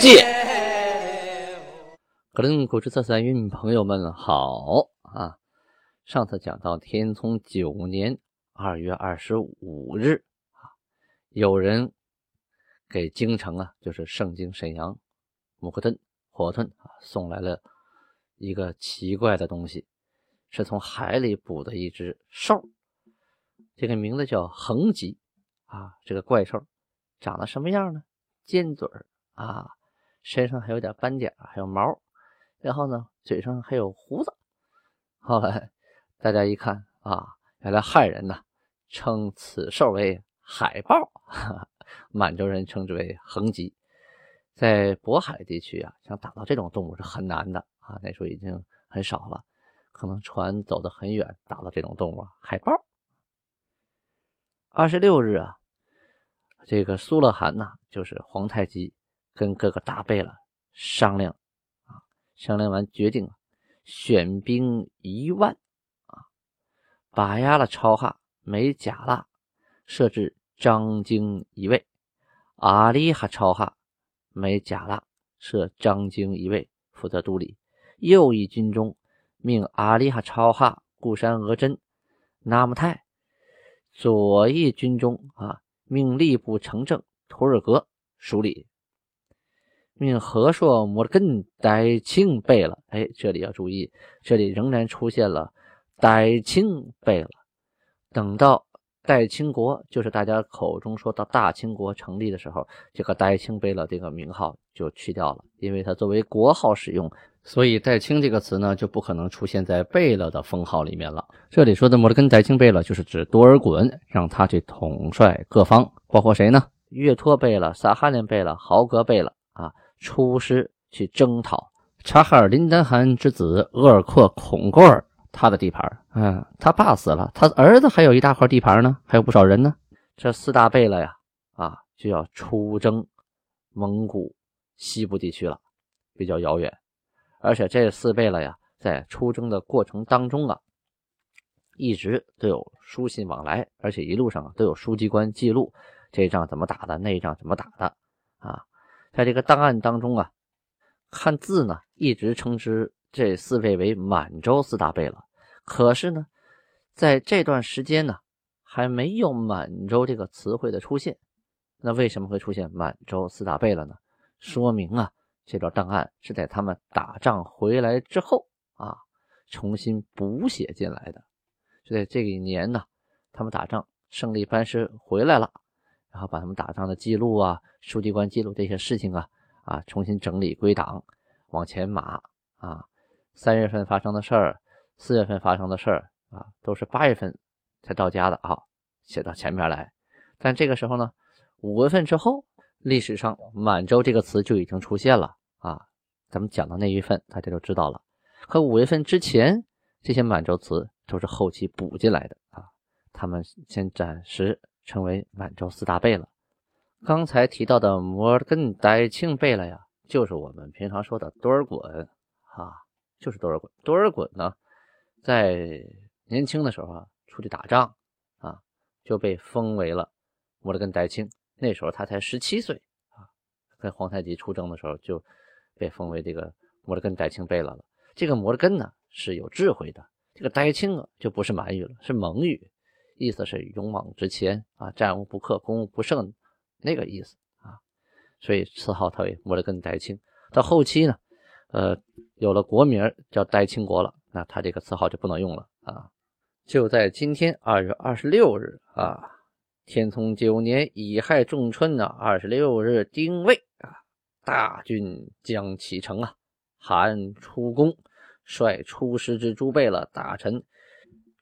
鉴》。格林古之色三韵，朋友们好啊！上次讲到天聪九年二月二十五日啊，有人给京城啊，就是盛京沈阳木克顿火屯啊，送来了一个奇怪的东西，是从海里捕的一只兽。这个名字叫横棘啊，这个怪兽长得什么样呢？尖嘴儿啊，身上还有点斑点，还有毛，然后呢，嘴上还有胡子。后来大家一看啊，原来汉人呢称此兽为海豹，满洲人称之为横棘。在渤海地区啊，想打到这种动物是很难的啊，那时候已经很少了，可能船走得很远，打到这种动物，海豹。二十六日啊，这个苏勒汗呐，就是皇太极，跟各个大贝勒商量啊，商量完决定选兵一万啊，把压了超哈没甲剌，设置张京一位；阿里哈超哈没甲剌，设张京一位负责督理。右翼军中命阿里哈超哈固山额真、纳木泰。左翼军中啊，命吏部丞正图尔格署理，命和硕摩根代清贝勒。哎，这里要注意，这里仍然出现了代清贝勒。等到代清国，就是大家口中说到大清国成立的时候，这个代清贝勒这个名号就去掉了，因为它作为国号使用。所以“代清”这个词呢，就不可能出现在贝勒的封号里面了。这里说的摩根代清贝勒，就是指多尔衮，让他去统帅各方，包括谁呢？岳托贝勒、撒哈林贝勒、豪格贝勒啊，出师去征讨察哈尔林丹汗之子额尔克孔贡尔他的地盘。嗯，他爸死了，他儿子还有一大块地盘呢，还有不少人呢。这四大贝勒呀，啊，就要出征蒙古西部地区了，比较遥远。而且这四贝勒呀，在出征的过程当中啊，一直都有书信往来，而且一路上都有书记官记录这仗怎么打的，那仗怎么打的啊。在这个档案当中啊，看字呢，一直称之这四位为满洲四大贝勒。可是呢，在这段时间呢，还没有满洲这个词汇的出现。那为什么会出现满洲四大贝勒呢？说明啊。这段档案是在他们打仗回来之后啊，重新补写进来的。就在这一年呢，他们打仗胜利班师回来了，然后把他们打仗的记录啊、书记官记录这些事情啊啊重新整理归档，往前码啊。三月份发生的事儿，四月份发生的事儿啊，都是八月份才到家的啊，写到前面来。但这个时候呢，五月份之后，历史上“满洲”这个词就已经出现了。啊，咱们讲到那一份，大家就知道了。可五月份之前，这些满洲词都是后期补进来的啊。他们先暂时成为满洲四大贝勒。刚才提到的摩尔根代庆贝勒呀，就是我们平常说的多尔衮啊，就是多尔衮。多尔衮呢，在年轻的时候啊，出去打仗啊，就被封为了摩尔根代庆。那时候他才十七岁啊，跟皇太极出征的时候就。被封为这个摩尔根代清贝勒了。这个摩尔根呢是有智慧的，这个代清啊就不是满语了，是蒙语，意思是勇往直前啊，战无不克，攻无不胜那个意思啊。所以赐号他为摩勒根代清。到后期呢，呃，有了国名叫代清国了，那他这个赐号就不能用了啊。就在今天二月二十六日啊，天聪九年乙亥仲春的二十六日丁未啊。大军将启程啊！韩出宫，率出师之诸贝勒大臣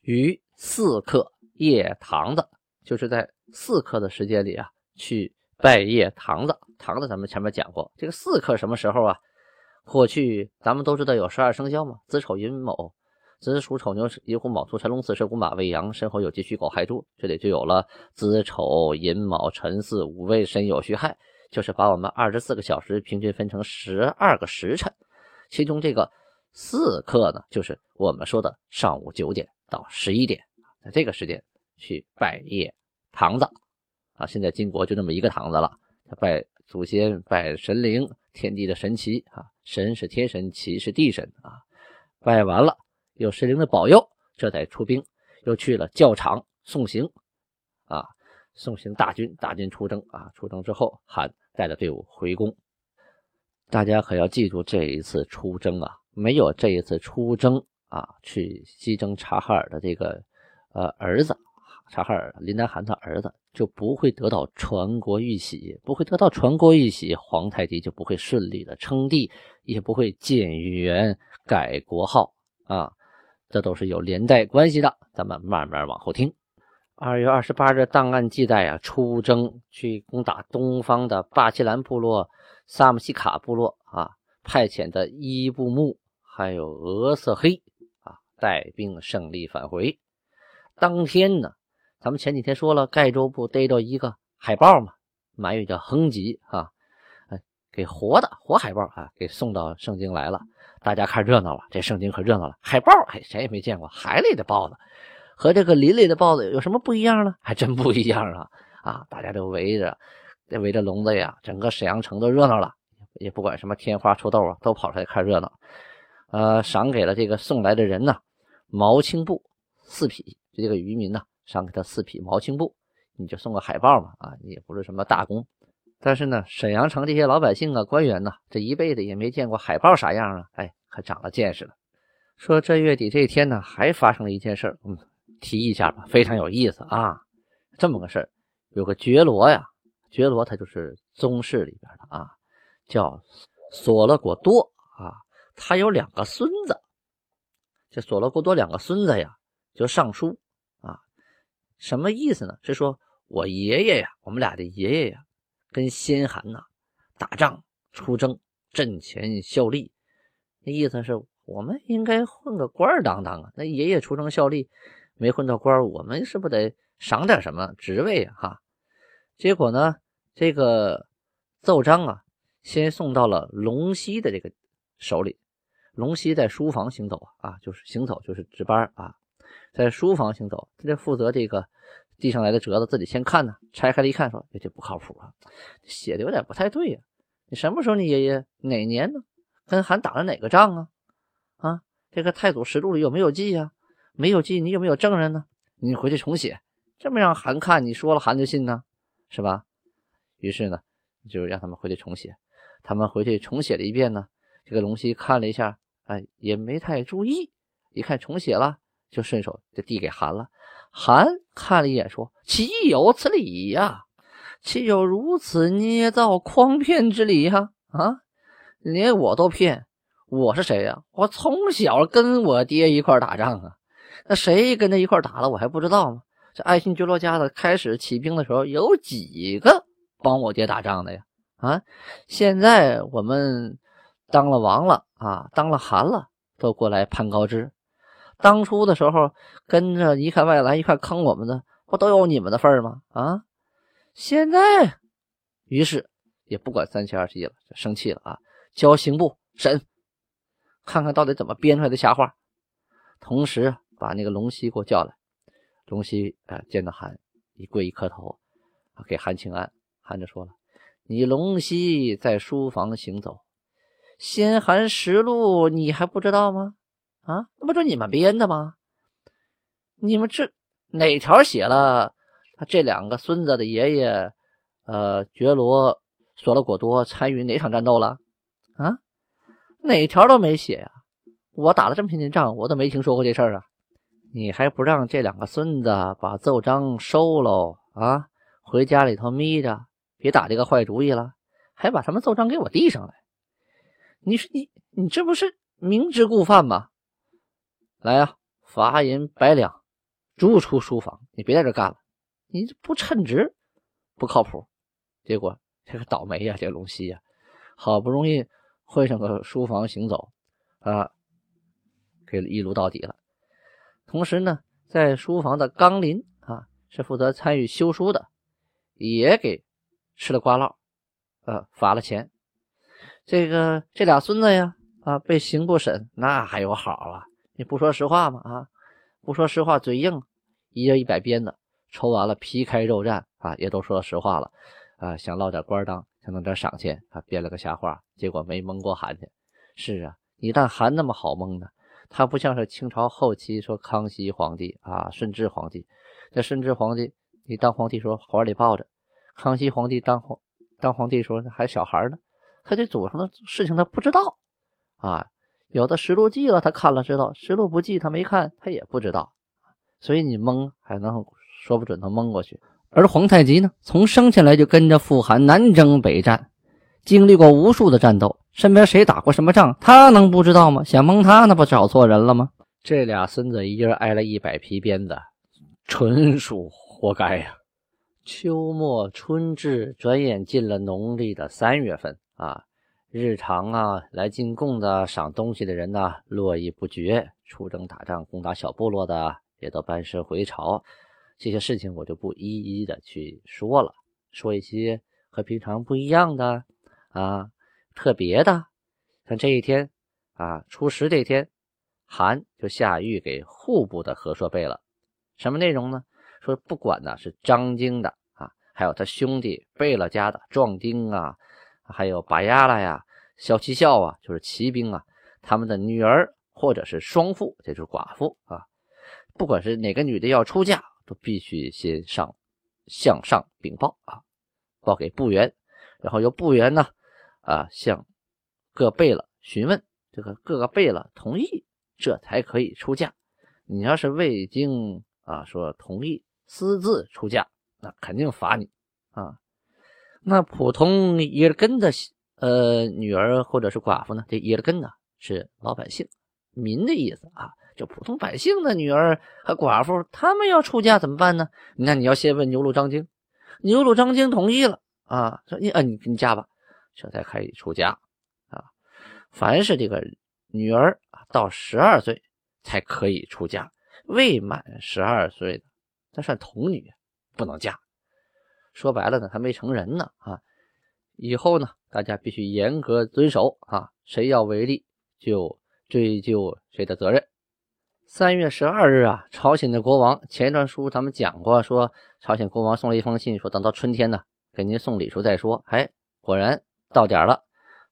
于四刻夜堂子，就是在四刻的时间里啊，去拜谒堂子。堂子咱们前面讲过，这个四克什么时候啊？过去咱们都知道有十二生肖嘛，子丑寅卯，子鼠丑牛寅虎卯兔辰龙巳蛇午马未羊申猴酉鸡戌狗亥猪，这里就有了子丑寅卯辰巳午未申酉戌亥，就是把我们二十四个小时平均分成十二个时辰，其中这个四克呢，就是我们说的上午九点到十一点，在这个时间去拜谒堂子啊。现在金国就这么一个堂子了，他拜祖先，拜神灵，天地的神奇啊。神是天神，奇是地神啊！拜完了，有神灵的保佑，这才出兵，又去了教场送行啊，送行大军，大军出征啊！出征之后，韩带着队伍回宫。大家可要记住，这一次出征啊，没有这一次出征啊，去西征察哈尔的这个呃儿子。察哈尔林丹汗的儿子就不会得到传国玉玺，不会得到传国玉玺，皇太极就不会顺利的称帝，也不会建元改国号啊，这都是有连带关系的。咱们慢慢往后听。二月二十八日档案记载啊，出征去攻打东方的巴基兰部落、萨姆西卡部落啊，派遣的伊布木还有俄色黑啊，带兵胜利返回。当天呢。咱们前几天说了，盖州不逮着一个海豹嘛，满语叫哼吉啊，哎，给活的活海豹啊，给送到圣经来了。大家看热闹了，这圣经可热闹了。海豹，哎，谁也没见过海里的豹子，和这个林里的豹子有什么不一样呢？还真不一样啊！啊，大家都围着，围着笼子呀，整个沈阳城都热闹了，也不管什么天花出豆啊，都跑出来看热闹。呃，赏给了这个送来的人呢，毛青布四匹，这个渔民呢。赏给他四匹毛青布，你就送个海报嘛啊，也不是什么大功。但是呢，沈阳城这些老百姓啊、官员呢，这一辈子也没见过海报啥样啊，哎，可长了见识了。说这月底这一天呢，还发生了一件事嗯，提一下吧，非常有意思啊。这么个事儿，有个觉罗呀，觉罗他就是宗室里边的啊，叫索勒果多啊，他有两个孙子，这索勒果多两个孙子呀，就上书。什么意思呢？是说我爷爷呀，我们俩的爷爷呀，跟先汗呐打仗出征，阵前效力。那意思是我们应该混个官当当啊。那爷爷出征效力，没混到官，我们是不得赏点什么职位啊？哈。结果呢，这个奏章啊，先送到了龙溪的这个手里。龙溪在书房行走，啊，就是行走，就是值班啊。在书房行走，他就负责这个递上来的折子，自己先看呢。拆开了一看，说：“这不靠谱啊，写的有点不太对呀。你什么时候你爷爷哪年呢？跟韩打了哪个仗啊？啊，这个太祖实录里有没有记呀？没有记，你有没有证人呢？你回去重写，这么让韩看，你说了韩就信呢，是吧？于是呢，就让他们回去重写。他们回去重写了一遍呢。这个龙溪看了一下，哎，也没太注意，一看重写了。就顺手就递给韩了，韩看了一眼，说：“岂有此理呀？岂有如此捏造诓骗之理呀？啊，连我都骗，我是谁呀？我从小跟我爹一块打仗啊，那谁跟他一块打了，我还不知道吗？这爱新觉罗家的开始起兵的时候，有几个帮我爹打仗的呀？啊，现在我们当了王了啊，当了韩了，都过来攀高枝。”当初的时候，跟着一看外来一块坑我们的，不都有你们的份儿吗？啊！现在，于是也不管三七二十一了，生气了啊！交刑部审，看看到底怎么编出来的瞎话。同时把那个龙溪给我叫来。龙溪啊，见到韩一跪一磕头，给韩请安。韩就说了：“你龙溪在书房行走，先韩实录你还不知道吗？”啊，那不就你们编的吗？你们这哪条写了他这两个孙子的爷爷，呃，觉罗索勒果多参与哪场战斗了？啊，哪条都没写呀！我打了这么些年仗，我都没听说过这事儿啊！你还不让这两个孙子把奏章收喽？啊，回家里头眯着，别打这个坏主意了，还把他们奏章给我递上来。你说你你这不是明知故犯吗？来呀，罚银百两，逐出书房。你别在这干了，你这不称职，不靠谱。结果这个倒霉呀，这龙溪呀，好不容易混上个书房行走啊，给一撸到底了。同时呢，在书房的纲林啊，是负责参与修书的，也给吃了瓜烙，呃，罚了钱。这个这俩孙子呀，啊，被刑部审，那还有好啊？你不说实话吗？啊，不说实话，嘴硬，一人一百鞭子，抽完了皮开肉绽啊，也都说实话了。啊，想捞点官当，想弄点赏钱，啊，编了个瞎话，结果没蒙过韩去。是啊，你但韩那么好蒙呢？他不像是清朝后期说康熙皇帝啊，顺治皇帝。这顺治皇帝，你当皇帝时候怀里抱着；康熙皇帝当皇当皇帝时候还小孩呢，他这祖上的事情他不知道啊。有的实录记了，他看了知道；实录不记，他没看，他也不知道。所以你蒙还能说不准能蒙过去。而皇太极呢，从生下来就跟着傅寒南征北战，经历过无数的战斗，身边谁打过什么仗，他能不知道吗？想蒙他，那不找错人了吗？这俩孙子一人挨了一百皮鞭子，纯属活该呀！秋末春至，转眼进了农历的三月份啊，日常啊来进贡的、赏东西的人呢络绎不绝，出征打仗、攻打小部落的也都班师回朝。这些事情我就不一一的去说了，说一些和平常不一样的啊，特别的。像这一天啊，初十这天，韩就下谕给户部的和硕背了，什么内容呢？说不管呢是张京的啊，还有他兄弟贝勒家的壮丁啊，还有拔牙了呀、骁骑校啊，就是骑兵啊，他们的女儿或者是双妇，这就是寡妇啊，不管是哪个女的要出嫁。都必须先上向上禀报啊，报给部员，然后由部员呢啊向各贝勒询问，这个各个贝勒同意，这才可以出嫁。你要是未经啊说同意私自出嫁，那肯定罚你啊。那普通耶勒根的呃女儿或者是寡妇呢？这耶勒根呢是老百姓民的意思啊。就普通百姓的女儿和寡妇，他们要出嫁怎么办呢？那你要先问牛录张京，牛录张京同意了啊，说你啊，你你嫁吧，这才可以出嫁啊。凡是这个女儿啊，到十二岁才可以出嫁，未满十二岁的，那算童女，不能嫁。说白了呢，还没成人呢啊。以后呢，大家必须严格遵守啊，谁要违例就追究谁的责任。三月十二日啊，朝鲜的国王前一段书咱们讲过，说朝鲜国王送了一封信，说等到春天呢，给您送礼数再说。哎，果然到点了，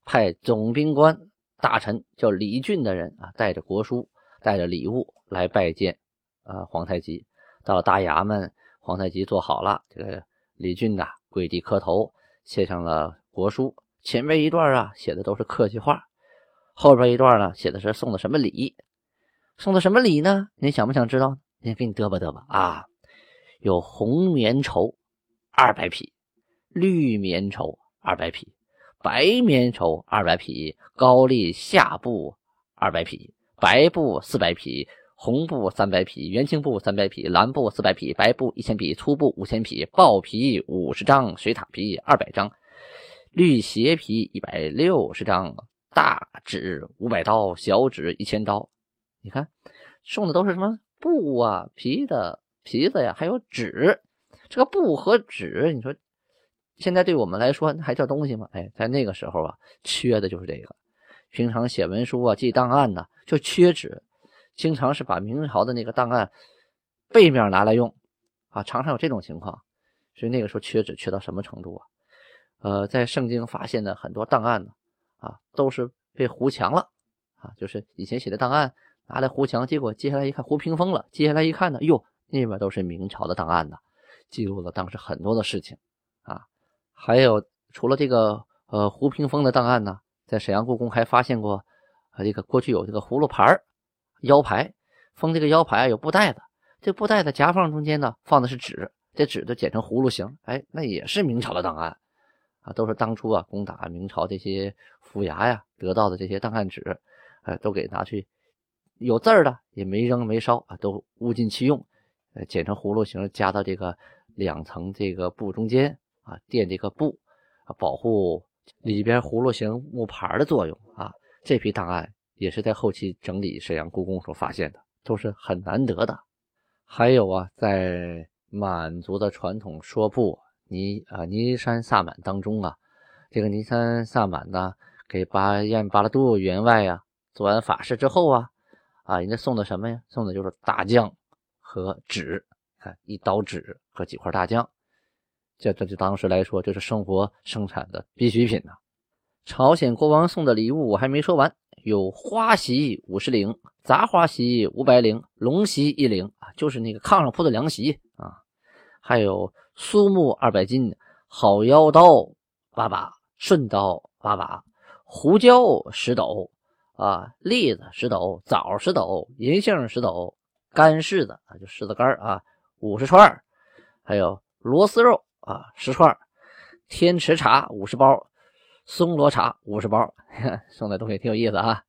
派总兵官大臣叫李俊的人啊，带着国书，带着礼物来拜见啊皇太极。到了大衙门，皇太极坐好了，这个李俊呐跪地磕头，写上了国书。前面一段啊写的都是客气话，后边一段呢写的是送的什么礼。送的什么礼呢？你想不想知道？先给你嘚吧嘚吧啊！有红棉绸二百匹，绿棉绸二百匹，白棉绸二百匹，高丽下布二百匹，白布四百匹，红布三百匹，元青布三百匹，蓝布四百匹，白布一千匹，粗布五千匹，豹皮五十张，水獭皮二百张，绿鞋皮一百六十张，大纸五百刀，小纸一千刀。你看，送的都是什么布啊、皮的皮子呀，还有纸。这个布和纸，你说现在对我们来说还叫东西吗？哎，在那个时候啊，缺的就是这个。平常写文书啊、记档案呢，就缺纸，经常是把明朝的那个档案背面拿来用啊，常常有这种情况。所以那个时候缺纸缺到什么程度啊？呃，在圣经发现的很多档案呢，啊，都是被糊墙了啊，就是以前写的档案。拿来糊墙，结果接下来一看糊屏风了。接下来一看呢，哟，那边都是明朝的档案呢，记录了当时很多的事情啊。还有除了这个呃糊屏风的档案呢，在沈阳故宫还发现过啊，这个过去有这个葫芦牌腰牌，封这个腰牌有布袋子，这布袋子夹缝中间呢放的是纸，这纸都剪成葫芦形，哎，那也是明朝的档案啊，都是当初啊攻打明朝这些府衙呀得到的这些档案纸，哎，都给拿去。有字儿的也没扔没烧啊，都物尽其用，呃，剪成葫芦形，夹到这个两层这个布中间啊，垫这个布保护里边葫芦形木牌的作用啊。这批档案也是在后期整理沈阳故宫所发现的，都是很难得的。还有啊，在满族的传统说部尼啊尼山萨满当中啊，这个尼山萨满呢，给巴彦巴拉杜员外呀做完法事之后啊，啊，人家送的什么呀？送的就是大酱和纸，看一刀纸和几块大酱。这这就当时来说，这是生活生产的必需品呐。朝鲜国王送的礼物我还没说完，有花席五十铃，杂花席五百铃，龙席一铃啊，就是那个炕上铺的凉席啊。还有苏木二百斤，好腰刀八把，顺刀八把，胡椒十斗啊，栗子十斗，枣十斗，银杏十斗，干柿子啊，就柿子干啊，五十串还有螺丝肉。啊，十串天池茶五十包，松萝茶五十包，送的东西挺有意思啊。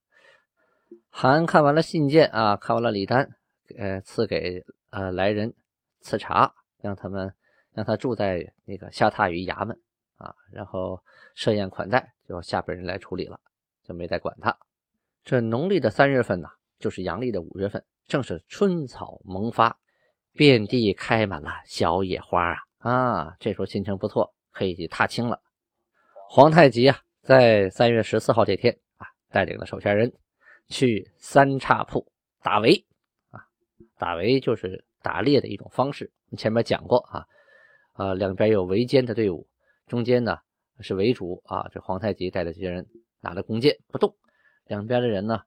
韩看完了信件啊，看完了礼单，呃，赐给呃来人赐茶，让他们让他住在那个下榻于衙门啊，然后设宴款待，就下边人来处理了，就没再管他。这农历的三月份呢，就是阳历的五月份，正是春草萌发，遍地开满了小野花啊。啊，这时候心情不错，可以去踏青了。皇太极啊，在三月十四号这天啊，带领了手下人去三岔铺打围啊。打围就是打猎的一种方式，前面讲过啊。啊，两边有围歼的队伍，中间呢是围主啊。这皇太极带着这些人拿着弓箭不动，两边的人呢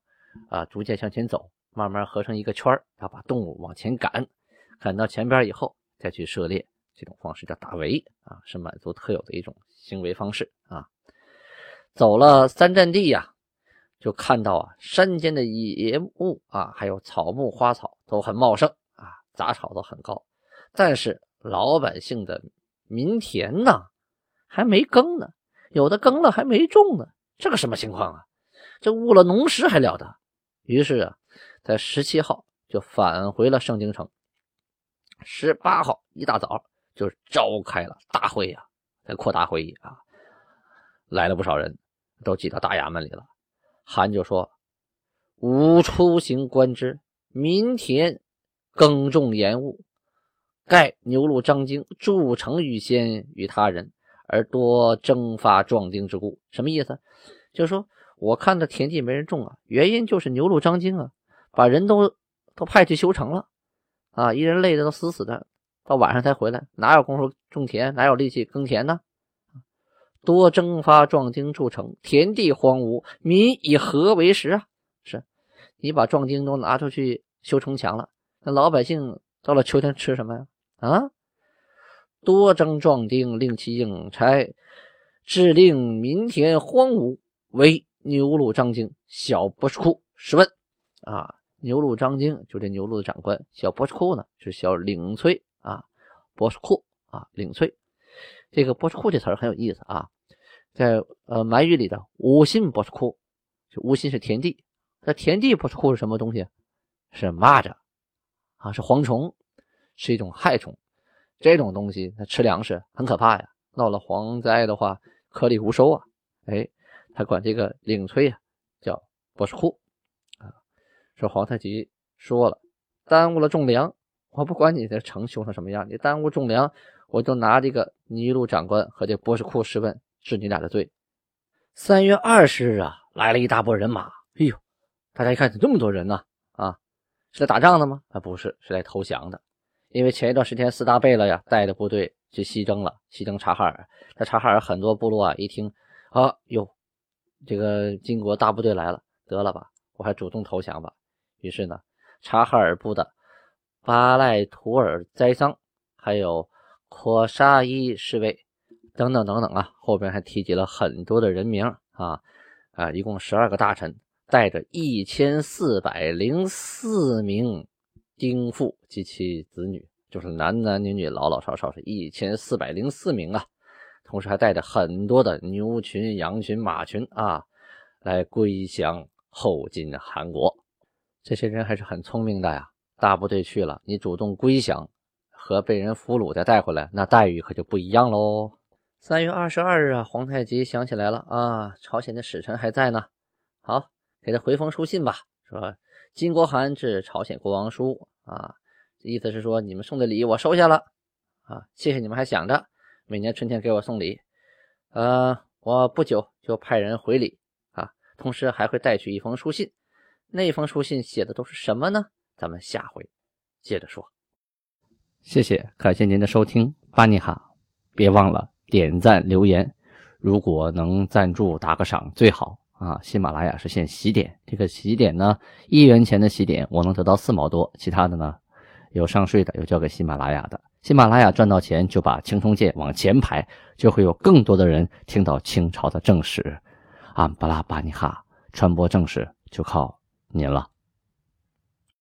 啊逐渐向前走，慢慢合成一个圈要把动物往前赶，赶到前边以后再去射猎。这种方式叫打围啊，是满族特有的一种行为方式啊。走了三站地呀，就看到啊，山间的野物啊，还有草木花草都很茂盛啊，杂草都很高。但是老百姓的民田呢，还没耕呢，有的耕了还没种呢，这个什么情况啊？这误了农时还了得？于是啊，在十七号就返回了盛京城。十八号一大早。就召开了大会呀，在扩大会议啊，来了不少人，都挤到大衙门里了。韩就说：“吾出行观之，民田耕种延误，盖牛鹿张京筑城于先于他人，而多征发壮丁之故。”什么意思？就是说我看的田地没人种啊，原因就是牛鹿张京啊，把人都都派去修城了啊，一人累的都死死的。到晚上才回来，哪有功夫种田？哪有力气耕田呢？多征发壮丁筑城，田地荒芜，民以何为食啊？是你把壮丁都拿出去修城墙了，那老百姓到了秋天吃什么呀？啊！多征壮丁，令其应差，致令民田荒芜，为牛鹿张京小博士库试问啊！牛鹿张京就这牛鹿的长官，小博士库呢是小领崔。啊，博士库啊，领粹，这个博士库这词很有意思啊，在呃满语里的无心博士库，就五心是田地，那田地博士库是什么东西？是蚂蚱啊，是蝗虫，是一种害虫，这种东西它吃粮食很可怕呀，闹了蝗灾的话，颗粒无收啊，哎，他管这个领粹啊叫博士库啊，说皇太极说了，耽误了种粮。我不管你的城修成什么样，你耽误种粮，我就拿这个尼禄长官和这博士库试问治你俩的罪。三月二十日啊，来了一大波人马。哎呦，大家一看，怎么这么多人呢？啊，是来打仗的吗？啊，不是，是来投降的。因为前一段时间四大贝勒呀带着部队去西征了，西征察哈尔。在察哈尔很多部落啊，一听啊哟，这个金国大部队来了，得了吧，我还主动投降吧。于是呢，察哈尔部的。巴赖图尔栽桑，还有阔沙伊侍卫等等等等啊，后边还提及了很多的人名啊啊，一共十二个大臣，带着一千四百零四名丁父及其子女，就是男男女女、老老少少是一千四百零四名啊，同时还带着很多的牛群、羊群、马群啊，来归降后金韩国。这些人还是很聪明的呀。大部队去了，你主动归降和被人俘虏再带回来，那待遇可就不一样喽。三月二十二日啊，皇太极想起来了啊，朝鲜的使臣还在呢。好，给他回封书信吧，说金国函致朝鲜国王书啊，意思是说你们送的礼我收下了啊，谢谢你们还想着每年春天给我送礼。呃，我不久就派人回礼啊，同时还会带去一封书信。那封书信写的都是什么呢？咱们下回接着说。谢谢，感谢您的收听，巴尼哈，别忘了。点赞留言，如果能赞助打个赏最好啊！喜马拉雅是限喜点，这个喜点呢，一元钱的喜点我能得到四毛多，其他的呢有上税的，有交给喜马拉雅的。喜马拉雅赚到钱就把青铜剑往前排，就会有更多的人听到清朝的正史。安巴拉巴尼哈，传播正史就靠您了。